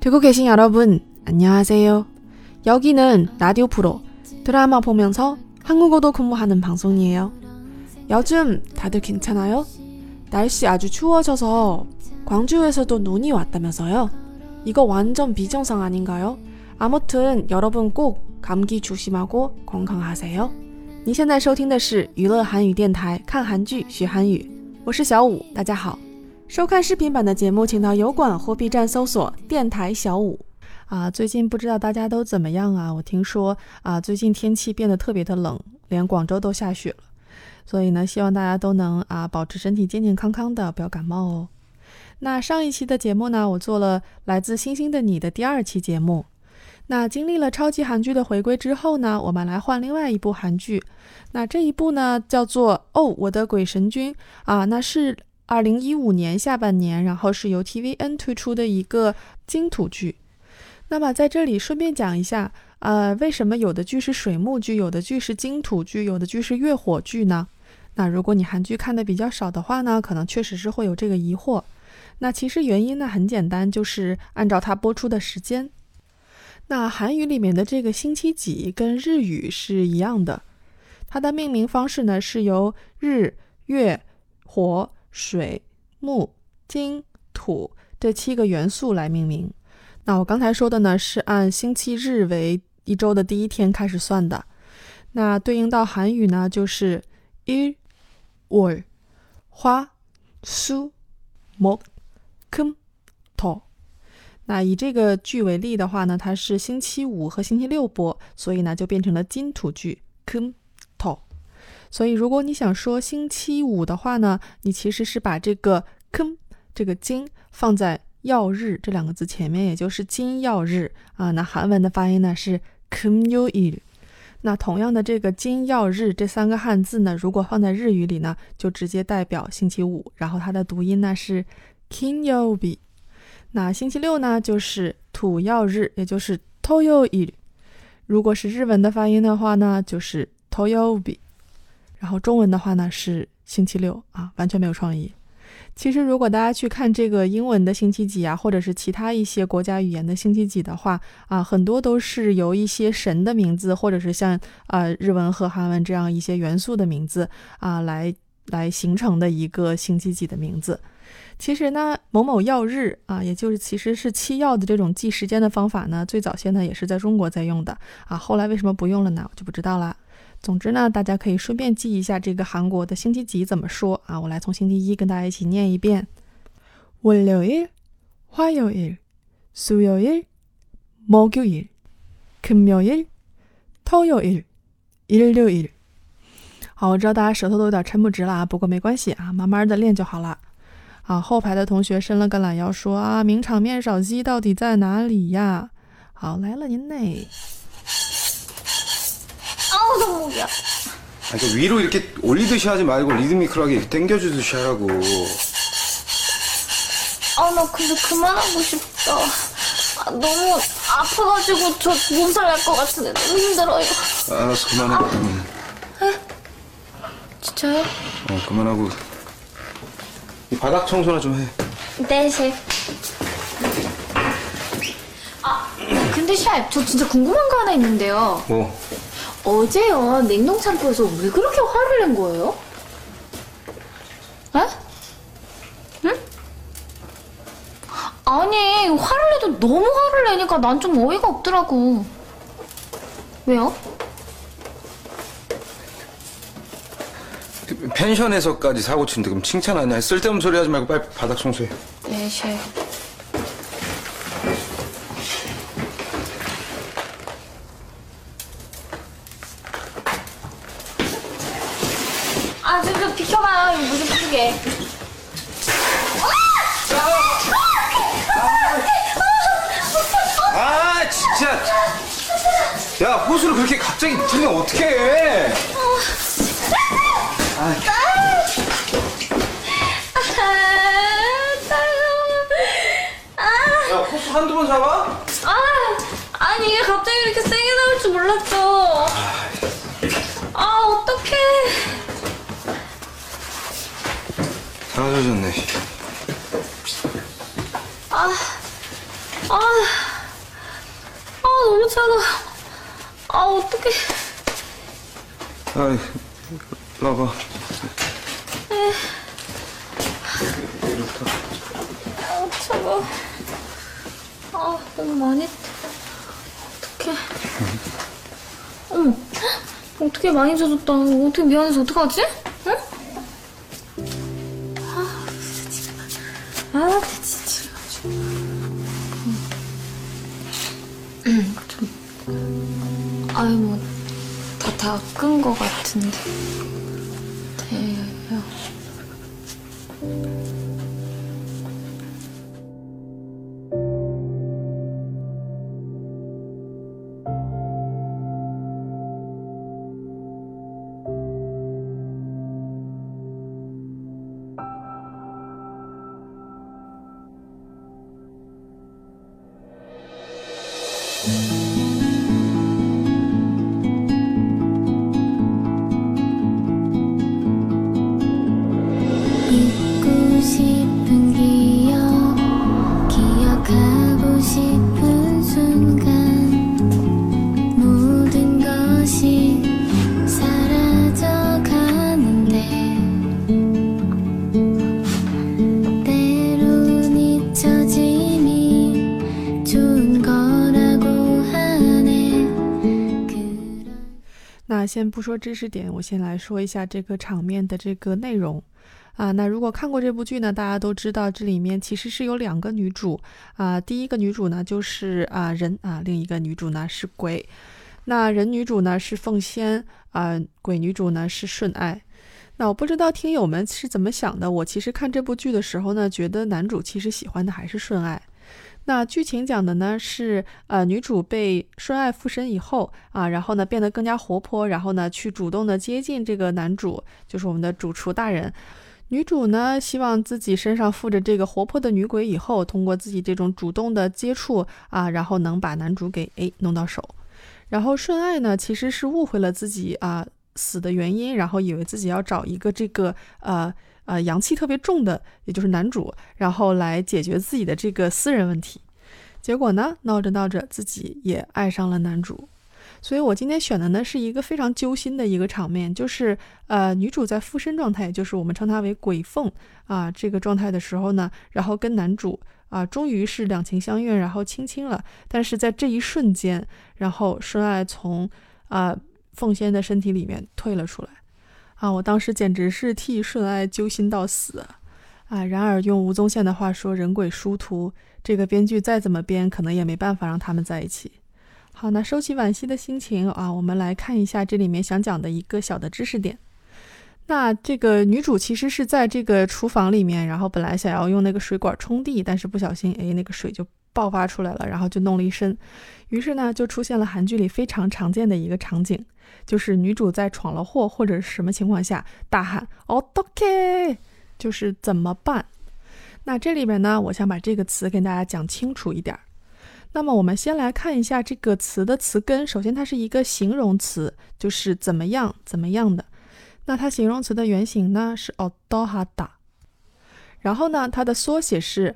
듣고 계신 여러분, 안녕하세요. 여기는 라디오 프로 드라마 보면서 한국어도 공부하는 방송이에요. 요즘 다들 괜찮아요? 날씨 아주 추워져서 광주에서도 눈이 왔다면서요? 이거 완전 비정상 아닌가요? 아무튼 여러분 꼭 감기 조심하고 건강하세요. 你现在收听的是娱乐韩语电台，看韩剧学韩语，我是小五，大家好。 收看视频版的节目，请到油管或 B 站搜索“电台小五”。啊，最近不知道大家都怎么样啊？我听说啊，最近天气变得特别的冷，连广州都下雪了。所以呢，希望大家都能啊保持身体健健康康的，不要感冒哦。那上一期的节目呢，我做了来自星星的你的第二期节目。那经历了超级韩剧的回归之后呢，我们来换另外一部韩剧。那这一部呢，叫做《哦，我的鬼神君》啊，那是。二零一五年下半年，然后是由 TVN 推出的一个金土剧。那么在这里顺便讲一下，呃，为什么有的剧是水木剧，有的剧是金土剧，有的剧是月火剧呢？那如果你韩剧看的比较少的话呢，可能确实是会有这个疑惑。那其实原因呢很简单，就是按照它播出的时间。那韩语里面的这个星期几跟日语是一样的，它的命名方式呢是由日、月、火。水、木、金、土这七个元素来命名。那我刚才说的呢，是按星期日为一周的第一天开始算的。那对应到韩语呢，就是일 월、 화、 수、 목、 금、 토。那以这个剧为例的话呢，它是星期五和星期六播，所以呢就变成了金土剧금 所以如果你想说星期五的话呢，你其实是把这个 k 这个金放在曜日这两个字前面，也就是金曜日啊。那韩文的发音呢是 k m y u i 那同样的这个金曜日这三个汉字呢，如果放在日语里呢，就直接代表星期五，然后它的读音呢是 k i n y o b i 那星期六呢就是土曜日，也就是 toyo i 如果是日文的发音的话呢，就是 toyo b i 然后中文的话呢是星期六啊，完全没有创意。其实如果大家去看这个英文的星期几啊，或者是其他一些国家语言的星期几的话啊，很多都是由一些神的名字，或者是像啊日文和韩文这样一些元素的名字啊来来形成的一个星期几的名字。其实呢，某某曜日啊，也就是其实是七曜的这种记时间的方法呢，最早先呢也是在中国在用的啊，后来为什么不用了呢？我就不知道了。总之呢，大家可以顺便记一下这个韩国的星期几怎么说啊？我来从星期一跟大家一起念一遍：월요 일、 화요 일、 수요 일、 목요 일、 금요 일、 토요 일、 일요 일。 好，我知道大家舌头都有点撑不直了啊，不过没关系啊，慢慢的练就好了。好，后排的同学伸了个懒腰，说啊，名场面少熙到底在哪里呀？好，来了您嘞。 목이야. 아니, 그 위로 이렇게 올리듯이 하지 말고 리드미컬하게 이렇게 당겨주듯이 하라고. 아 나 근데 그만하고 싶다. 아, 너무 아파가지고 저 몸살 날 것 같은데 너무 힘들어요. 알았어 그만해. 그만. 진짜요? 어 그만하고 이 바닥 청소나 좀 해. 네 셰프. 아 근데 셰프 저 진짜 궁금한 거 하나 있는데요. 뭐? 어제요 냉동 창고에서 왜 그렇게 화를 낸 거예요? 에? 응? 아니 화를 내도 너무 화를 내니까 난 좀 어이가 없더라고. 왜요? 펜션에서까지 사고 치는데 그럼 칭찬 아니야? 쓸데없는 소리 하지 말고 빨리 바닥 청소해. 네 셰프. 아, 좀, 좀 이거 무슨 푸게. 아 진짜. 야 호수를 그렇게 갑자기 틀면 어떡해? 아, 야 호수 한두 번 잡아? 아, 아니 이게 갑자기 이렇게 세게 나올 줄 몰랐죠. 아, 어떡해. 다 젖었네. 아, 아, 아 너무 차가. 아 어떡해. 아, 라봐. 이렇다. 아 차가. 아 너무 많이. 어떡해. 어머. 어떻게 많이 젖었다. 어떻게 미안해서 어떡하지? 음, 좀. 아유 뭐 다 다 끈 거 같은데. 先不说知识点，我先来说一下这个场面的这个内容。啊，那如果看过这部剧呢，大家都知道这里面其实是有两个女主啊，第一个女主呢就是啊人啊，另一个女主呢是鬼。那人女主呢是凤仙啊，鬼女主呢是顺爱。那我不知道听友们是怎么想的，我其实看这部剧的时候呢，觉得男主其实喜欢的还是顺爱。那剧情讲的呢是，呃，女主被顺爱附身以后啊，然后呢变得更加活泼，然后呢去主动的接近这个男主，就是我们的主厨大人。女主呢希望自己身上附着这个活泼的女鬼以后，通过自己这种主动的接触啊，然后能把男主给诶弄到手。然后顺爱呢其实是误会了自己啊死的原因，然后以为自己要找一个这个呃。呃，阳气特别重的，也就是男主，然后来解决自己的这个私人问题。结果呢，闹着闹着，自己也爱上了男主。所以我今天选的呢，是一个非常揪心的一个场面，就是呃，女主在附身状态，就是我们称它为鬼凤啊这个状态的时候呢，然后跟男主啊，终于是两情相悦，然后亲亲了。但是在这一瞬间，然后顺爱从啊凤仙的身体里面退了出来。啊，我当时简直是替顺爱揪心到死啊！然而用吴宗宪的话说，人鬼殊途，这个编剧再怎么编，可能也没办法让他们在一起。好，那收起惋惜的心情啊，我们来看一下这里面想讲的一个小的知识点。那这个女主其实是在这个厨房里面，然后本来想要用那个水管冲地，但是不小心，哎，那个水就爆发出来了，然后就弄了一身。于是呢，就出现了韩剧里非常常见的一个场景，就是女主在闯了祸或者什么情况下大喊“哦，OK”，就是怎么办？那这里边呢，我想把这个词跟大家讲清楚一点。那么我们先来看一下这个词的词根，首先它是一个形容词，就是怎么样怎么样的。那它形容词的原型呢是 odohada，然后呢它的缩写是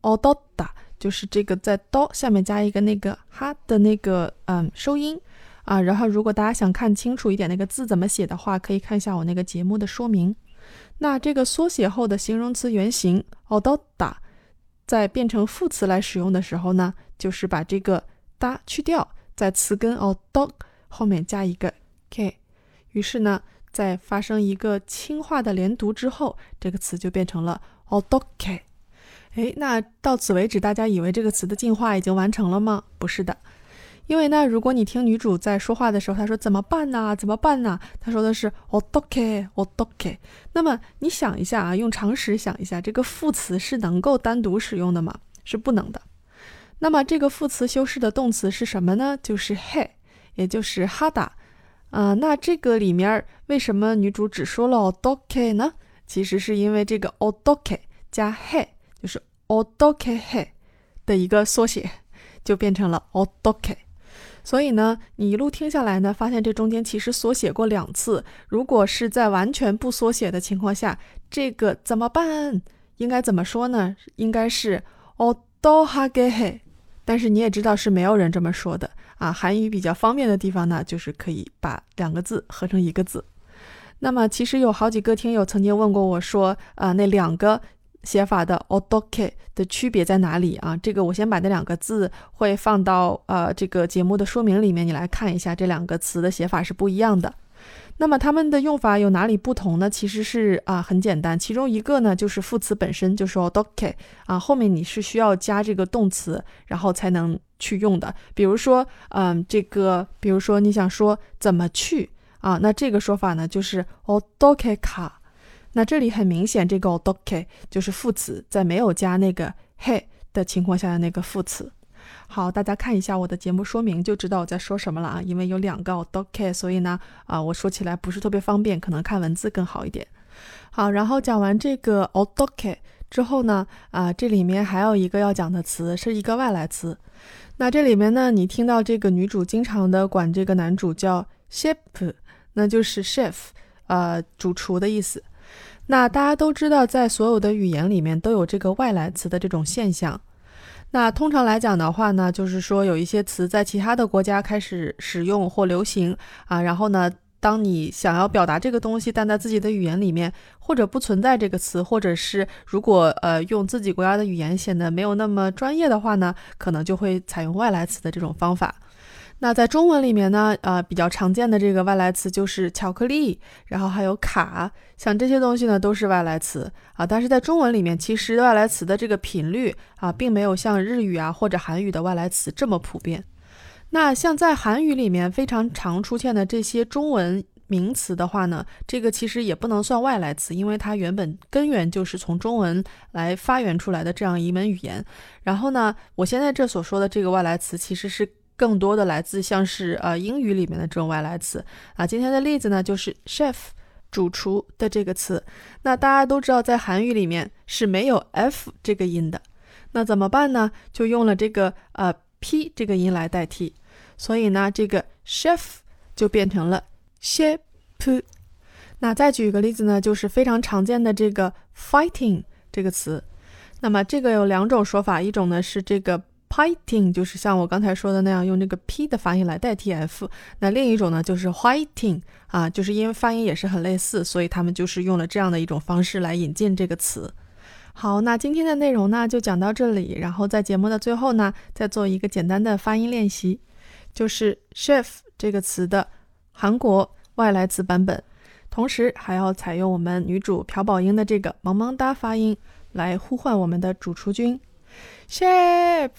ododa，就是这个在哆下面加一个那个哈的那个嗯收音啊。然后如果大家想看清楚一点那个字怎么写的话，可以看一下我那个节目的说明。那这个缩写后的形容词原型 ododa，在变成副词来使用的时候呢，就是把这个哒去掉，在词根 o d o 后面加一个 k，于是呢。在发生一个轻化的连读之后，这个词就变成了 odoke。哎，那到此为止，大家以为这个词的进化已经完成了吗？不是的，因为呢，如果你听女主在说话的时候，她说怎么办呢？怎么办呢？她说的是 odoke，odoke。那么你想一下啊，用常识想一下，这个副词是能够单独使用的吗？是不能的。那么这个副词修饰的动词是什么呢？就是 he，也就是哈达。啊，那这个里面为什么女主只说了 odoke 呢？其实是因为这个 odoke 加 he 就是 odoke h 的一个缩写，就变成了 odoke。所以呢，你一路听下来呢，发现这中间其实缩写过两次。如果是在完全不缩写的情况下，这个怎么办？应该怎么说呢？应该是 odohage he，但是你也知道是没有人这么说的啊。韩语比较方便的地方呢，就是可以把两个字合成一个字。那么其实有好几个听友曾经问过我说，啊，那两个写法的 odoke 的区别在哪里啊？这个我先把那两个字会放到呃这个节目的说明里面，你来看一下这两个词的写法是不一样的。那么它们的用法有哪里不同呢？其实是啊很简单，其中一个呢就是副词本身就是 odoke 啊，后面你是需要加这个动词，然后才能去用的。比如说，嗯，这个，比如说你想说怎么去啊，那这个说法呢就是 odoke ka。那这里很明显，这个 odoke 就是副词，在没有加那个 he 的情况下的那个副词。好，大家看一下我的节目说明就知道我在说什么了啊。因为有两个 odoke，所以呢，啊，我说起来不是特别方便，可能看文字更好一点。好，然后讲完这个 odoke 之后呢，啊，这里面还有一个要讲的词，是一个外来词。那这里面呢，你听到这个女主经常的管这个男主叫 chef，那就是 chef，呃，主厨的意思。那大家都知道，在所有的语言里面都有这个外来词的这种现象。那通常来讲的话呢，就是说有一些词在其他的国家开始使用或流行啊，然后呢，当你想要表达这个东西，但在自己的语言里面或者不存在这个词，或者是如果呃用自己国家的语言显得没有那么专业的话呢，可能就会采用外来词的这种方法。那在中文里面呢，呃，比较常见的这个外来词就是巧克力，然后还有卡，像这些东西呢都是外来词啊。但是在中文里面，其实外来词的这个频率啊，并没有像日语啊或者韩语的外来词这么普遍。那像在韩语里面非常常出现的这些中文名词的话呢，这个其实也不能算外来词，因为它原本根源就是从中文来发源出来的这样一门语言。然后呢，我现在这所说的这个外来词其实是。更多的来自像是呃英语里面的这种外来词啊，今天的例子呢就是 chef 主厨的这个词。那大家都知道，在韩语里面是没有 f 这个音的，那怎么办呢？就用了这个呃 p 这个音来代替，所以呢这个 chef 就变成了 chef。那再举一个例子呢，就是非常常见的这个 fighting 这个词。那么这个有两种说法，一种呢是这个。Fighting 就是像我刚才说的那样，用这个 p 的发音来代替 f。那另一种呢，就是 fighting 啊，就是因为发音也是很类似，所以他们就是用了这样的一种方式来引进这个词。好，那今天的内容呢就讲到这里。然后在节目的最后呢，再做一个简单的发音练习，就是 chef 这个词的韩国外来词版本，同时还要采用我们女主朴宝英的这个萌萌哒发音来呼唤我们的主厨君 chef。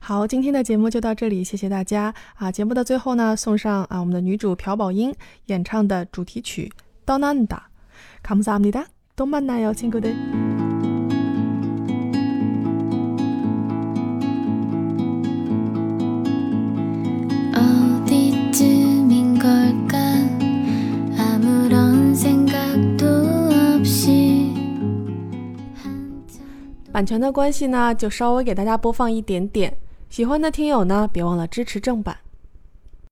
好，今天的节目就到这里，谢谢大家啊！节目的最后呢，送上啊我们的女主朴宝英演唱的主题曲《떠난다》。감사합니 다， 또만나요친구들版权的关系呢，就稍微给大家播放一点点。 喜欢的听友呢，别忘了支持正版。